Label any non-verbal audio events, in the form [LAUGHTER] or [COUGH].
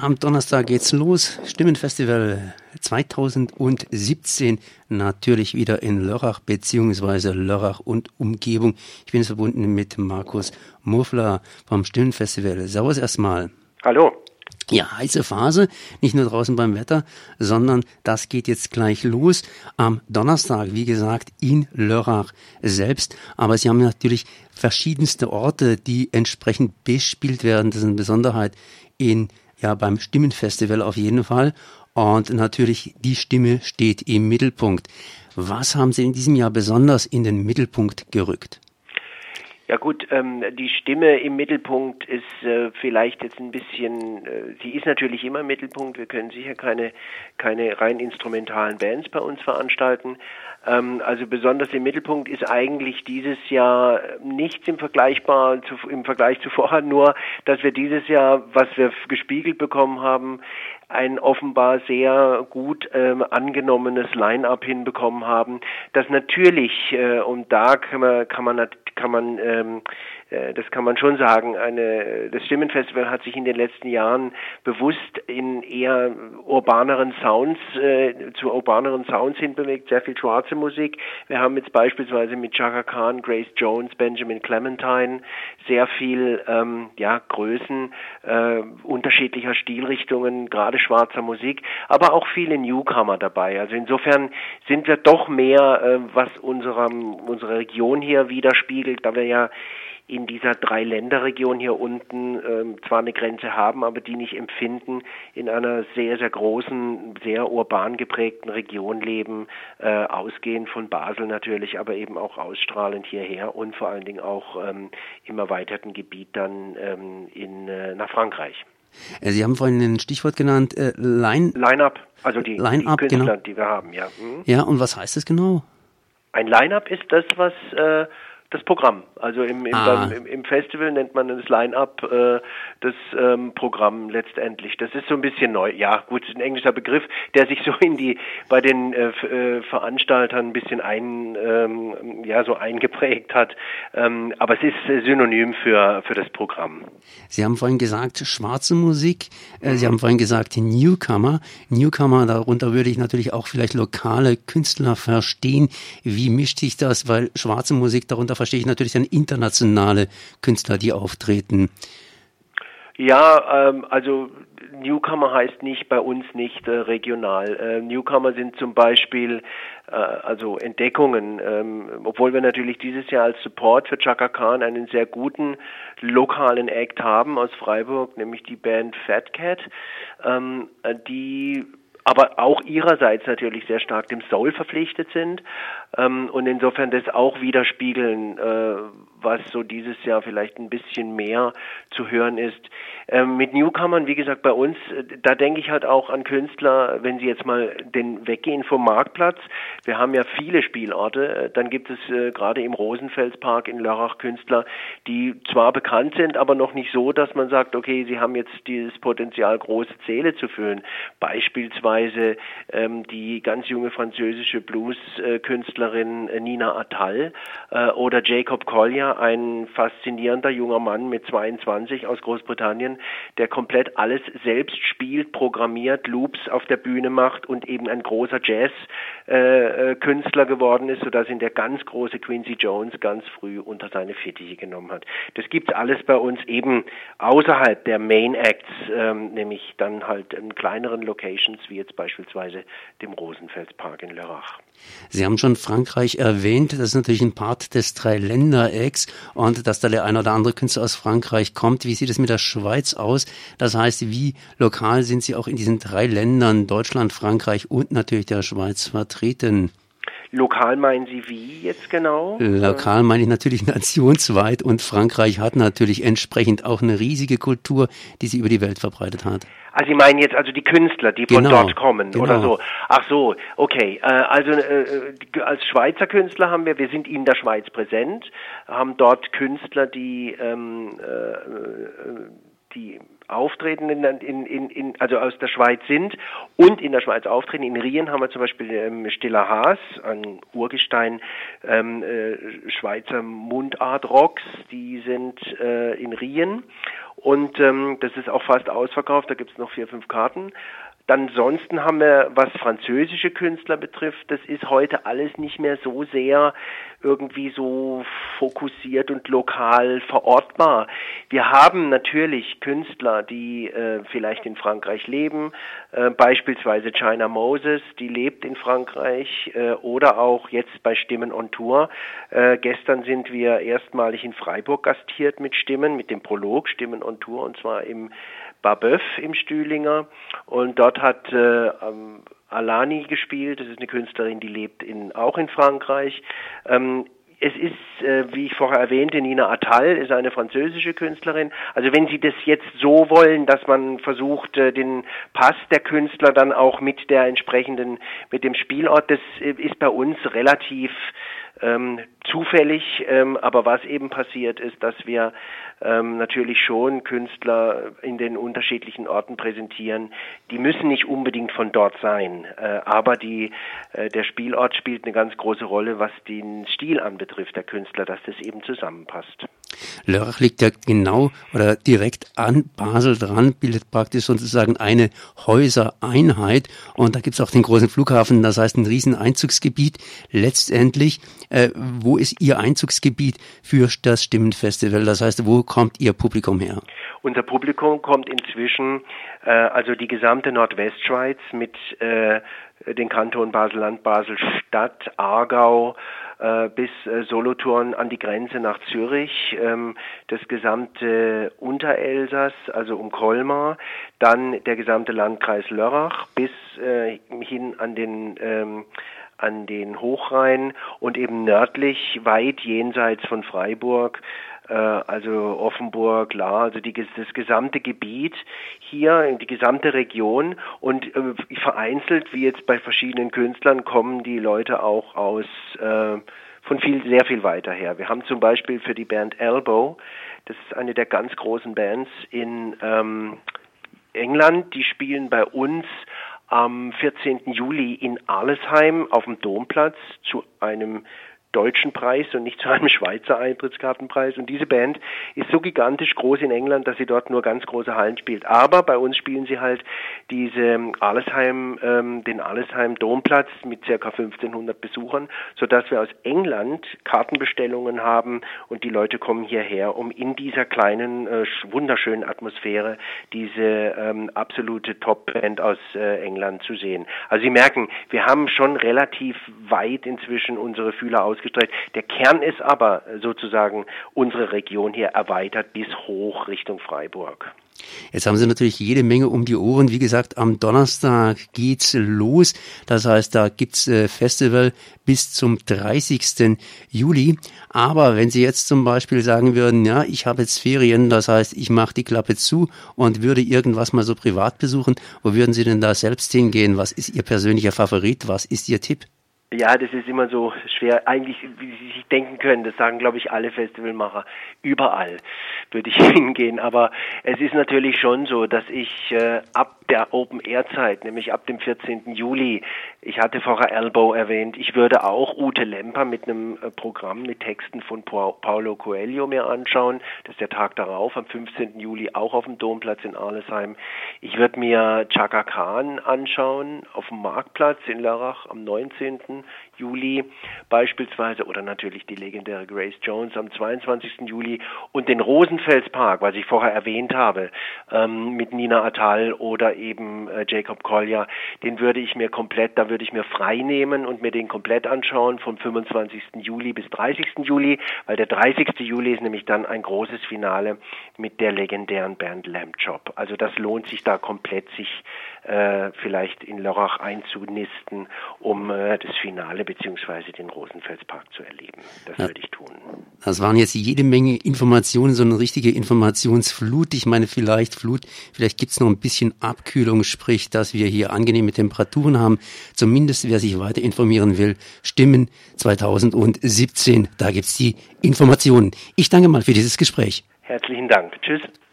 Am Donnerstag geht's los. Stimmenfestival 2017 natürlich wieder in Lörrach beziehungsweise Lörrach und Umgebung. Ich bin verbunden mit Markus Murfler vom Stimmenfestival. Servus erstmal. Hallo. Ja, heiße Phase, nicht nur draußen beim Wetter, sondern das geht jetzt gleich los am Donnerstag, wie gesagt, in Lörrach selbst. Aber Sie haben natürlich verschiedenste Orte, die entsprechend bespielt werden. Das ist eine Besonderheit in ja beim Stimmenfestival auf jeden Fall. Und natürlich die Stimme steht im Mittelpunkt. Was haben Sie in diesem Jahr besonders in den Mittelpunkt gerückt? Ja gut, ähm, die Stimme im Mittelpunkt ist äh, vielleicht jetzt ein bisschen, äh, sie ist natürlich immer im Mittelpunkt. Wir können sicher keine, keine rein instrumentalen Bands bei uns veranstalten. Ähm, also besonders im Mittelpunkt ist eigentlich dieses Jahr nichts im Vergleichbar zu, im Vergleich zu vorher, [LAUGHS] nur dass wir dieses Jahr, was wir gespiegelt bekommen haben, ein offenbar sehr gut ähm, angenommenes Line-up hinbekommen haben, das natürlich äh, und da kann man kann man kann man ähm, äh, das kann man schon sagen. Eine, das Stimmenfestival hat sich in den letzten Jahren bewusst in eher urbaneren Sounds, äh, zu urbaneren Sounds hinbewegt, sehr viel schwarze Musik. Wir haben jetzt beispielsweise mit Chaka Khan, Grace Jones, Benjamin Clementine sehr viel ähm, ja, Größen äh, unterschiedlicher Stilrichtungen, gerade schwarzer Musik, aber auch viele Newcomer dabei. Also insofern sind wir doch mehr, äh, was unserem, unsere Region hier widerspiegelt, da wir ja in dieser Drei-Länder-Region hier unten ähm, zwar eine Grenze haben, aber die nicht empfinden, in einer sehr, sehr großen, sehr urban geprägten Region leben, äh, ausgehend von Basel natürlich, aber eben auch ausstrahlend hierher und vor allen Dingen auch ähm, im erweiterten Gebiet dann ähm, in, äh, nach Frankreich. Äh, Sie haben vorhin ein Stichwort genannt, äh, Line... Line-Up, also die, Line die Künstler, genau. die wir haben, ja. Mhm. Ja, und was heißt das genau? Ein Line-Up ist das, was... Äh, das Programm. Also im, im, Ah. beim, im, im Festival nennt man das Line-Up äh, das ähm, Programm letztendlich. Das ist so ein bisschen neu. Ja, gut, ein englischer Begriff, der sich so in die bei den äh, äh, Veranstaltern ein bisschen ein ähm, ja so eingeprägt hat. Ähm, aber es ist äh, synonym für für das Programm. Sie haben vorhin gesagt, schwarze Musik. Äh, Sie haben vorhin gesagt, Newcomer. Newcomer, darunter würde ich natürlich auch vielleicht lokale Künstler verstehen. Wie mischt sich das? Weil schwarze Musik, darunter verstehe ich natürlich dann internationale Künstler, die auftreten. Ja, ähm, also Newcomer heißt nicht bei uns nicht äh, regional. Äh, Newcomer sind zum Beispiel äh, also Entdeckungen, ähm, obwohl wir natürlich dieses Jahr als Support für Chaka Khan einen sehr guten lokalen Act haben aus Freiburg, nämlich die Band Fat Cat, ähm, äh, die aber auch ihrerseits natürlich sehr stark dem Soul verpflichtet sind ähm, und insofern das auch widerspiegeln, äh, was so dieses Jahr vielleicht ein bisschen mehr zu hören ist. Ähm, mit Newcomern, wie gesagt, bei uns, äh, da denke ich halt auch an Künstler, wenn sie jetzt mal den weggehen vom Marktplatz. Wir haben ja viele Spielorte, äh, dann gibt es äh, gerade im Rosenfelspark in Lörrach Künstler, die zwar bekannt sind, aber noch nicht so, dass man sagt, okay, sie haben jetzt dieses Potenzial, große Zähle zu füllen. Beispielsweise ähm, die ganz junge französische Blues-Künstlerin äh, Nina Attal äh, oder Jacob Collier, ein faszinierender junger Mann mit 22 aus Großbritannien, der komplett alles selbst spielt, programmiert, Loops auf der Bühne macht und eben ein großer Jazz-Künstler geworden ist, sodass ihn der ganz große Quincy Jones ganz früh unter seine Fittiche genommen hat. Das gibt's alles bei uns eben außerhalb der Main Acts, ähm, nämlich dann halt in kleineren Locations, wie jetzt beispielsweise dem Rosenfelspark in Lörrach. Sie haben schon Frankreich erwähnt. Das ist natürlich ein Part des Drei-Länder-Ex und dass da der ein oder andere Künstler aus Frankreich kommt. Wie sieht es mit der Schweiz aus? Das heißt, wie lokal sind Sie auch in diesen drei Ländern, Deutschland, Frankreich und natürlich der Schweiz vertreten? Lokal meinen Sie wie jetzt genau? Lokal meine ich natürlich [LAUGHS] nationsweit und Frankreich hat natürlich entsprechend auch eine riesige Kultur, die sie über die Welt verbreitet hat. Ah, Sie meinen jetzt also die Künstler, die von Genau, dort kommen genau. oder so. Ach so, okay. Äh, also äh, als Schweizer Künstler haben wir, wir sind in der Schweiz präsent, haben dort Künstler, die ähm, äh, die auftreten in, in, in, also aus der Schweiz sind und in der Schweiz auftreten. In Rien haben wir zum Beispiel ähm, Stiller Haas, ein Urgestein ähm, äh, Schweizer Mundart-Rocks, die sind äh, in Rien und ähm, das ist auch fast ausverkauft, da gibt es noch vier, fünf Karten. Dann ansonsten haben wir, was französische Künstler betrifft, das ist heute alles nicht mehr so sehr irgendwie so fokussiert und lokal verortbar. Wir haben natürlich Künstler, die äh, vielleicht in Frankreich leben, äh, beispielsweise China Moses, die lebt in Frankreich, äh, oder auch jetzt bei Stimmen on Tour. Äh, gestern sind wir erstmalig in Freiburg gastiert mit Stimmen, mit dem Prolog Stimmen on Tour, und zwar im Babeuf im Stühlinger und dort hat äh, Alani gespielt. Das ist eine Künstlerin, die lebt in, auch in Frankreich. Ähm, es ist, äh, wie ich vorher erwähnte, Nina Attal ist eine französische Künstlerin. Also wenn Sie das jetzt so wollen, dass man versucht, äh, den Pass der Künstler dann auch mit der entsprechenden, mit dem Spielort, das äh, ist bei uns relativ ähm, zufällig, ähm, aber was eben passiert ist, dass wir ähm, natürlich schon Künstler in den unterschiedlichen Orten präsentieren. Die müssen nicht unbedingt von dort sein, äh, aber die, äh, der Spielort spielt eine ganz große Rolle, was den Stil anbetrifft der Künstler, dass das eben zusammenpasst. Lörrach liegt ja genau oder direkt an Basel dran, bildet praktisch sozusagen eine Häusereinheit und da gibt's auch den großen Flughafen, das heißt ein Rieseneinzugsgebiet. Letztendlich, äh, wo ist Ihr Einzugsgebiet für das Stimmenfestival? Das heißt, wo kommt Ihr Publikum her? Unser Publikum kommt inzwischen, äh, also die gesamte Nordwestschweiz mit äh, den Kanton Basel-Land, Basel-Stadt, Aargau, äh, bis äh, Solothurn an die Grenze nach Zürich, ähm, das gesamte Unterelsass, also um Colmar, dann der gesamte Landkreis Lörrach bis äh, hin an den ähm, an den Hochrhein und eben nördlich weit jenseits von Freiburg also Offenburg, La, also die, das gesamte Gebiet hier, die gesamte Region und äh, vereinzelt, wie jetzt bei verschiedenen Künstlern, kommen die Leute auch aus äh, von viel, sehr viel weiter her. Wir haben zum Beispiel für die Band Elbow, das ist eine der ganz großen Bands in ähm, England, die spielen bei uns am 14. Juli in Arlesheim auf dem Domplatz zu einem deutschen Preis und nicht zu einem Schweizer Eintrittskartenpreis. Und diese Band ist so gigantisch groß in England, dass sie dort nur ganz große Hallen spielt. Aber bei uns spielen sie halt diese Arlesheim, ähm, den Arlesheim Domplatz mit circa 1500 Besuchern, sodass wir aus England Kartenbestellungen haben und die Leute kommen hierher, um in dieser kleinen, äh, wunderschönen Atmosphäre diese ähm, absolute Top-Band aus äh, England zu sehen. Also Sie merken, wir haben schon relativ weit inzwischen unsere Fühler aus ausgestreckt. Der Kern ist aber sozusagen unsere Region hier erweitert bis hoch Richtung Freiburg. Jetzt haben Sie natürlich jede Menge um die Ohren. Wie gesagt, am Donnerstag geht's los. Das heißt, da gibt's äh, Festival bis zum 30. Juli. Aber wenn Sie jetzt zum Beispiel sagen würden, ja, ich habe jetzt Ferien, das heißt, ich mache die Klappe zu und würde irgendwas mal so privat besuchen, wo würden Sie denn da selbst hingehen? Was ist Ihr persönlicher Favorit? Was ist Ihr Tipp? Ja, das ist immer so schwer. Eigentlich, wie Sie sich denken können, das sagen, glaube ich, alle Festivalmacher. Überall würde ich [LAUGHS] hingehen. Aber es ist natürlich schon so, dass ich äh, ab der Open-Air-Zeit, nämlich ab dem 14. Juli, ich hatte vorher Elbow erwähnt, ich würde auch Ute Lemper mit einem äh, Programm mit Texten von Paulo Coelho mir anschauen. Das ist der Tag darauf, am 15. Juli, auch auf dem Domplatz in Arlesheim. Ich würde mir Chaka Khan anschauen auf dem Marktplatz in Lörrach am 19. Juli beispielsweise oder natürlich die legendäre Grace Jones am 22. Juli und den Rosenfelspark, was ich vorher erwähnt habe, ähm, mit Nina Attal oder eben äh, Jacob Collier, den würde ich mir komplett, da würde ich mir frei nehmen und mir den komplett anschauen vom 25. Juli bis 30. Juli, weil der 30. Juli ist nämlich dann ein großes Finale mit der legendären Band Lamb Chop. Also das lohnt sich da komplett, sich äh, vielleicht in Lörrach einzunisten, um äh, das Finale beziehungsweise den Rosenfelspark zu erleben. Das ja. würde ich tun. Das waren jetzt jede Menge Informationen, so eine richtige Informationsflut. Ich meine, vielleicht Flut, vielleicht gibt's noch ein bisschen Abkühlung, sprich, dass wir hier angenehme Temperaturen haben. Zumindest, wer sich weiter informieren will, Stimmen 2017, da gibt's die Informationen. Ich danke mal für dieses Gespräch. Herzlichen Dank. Tschüss.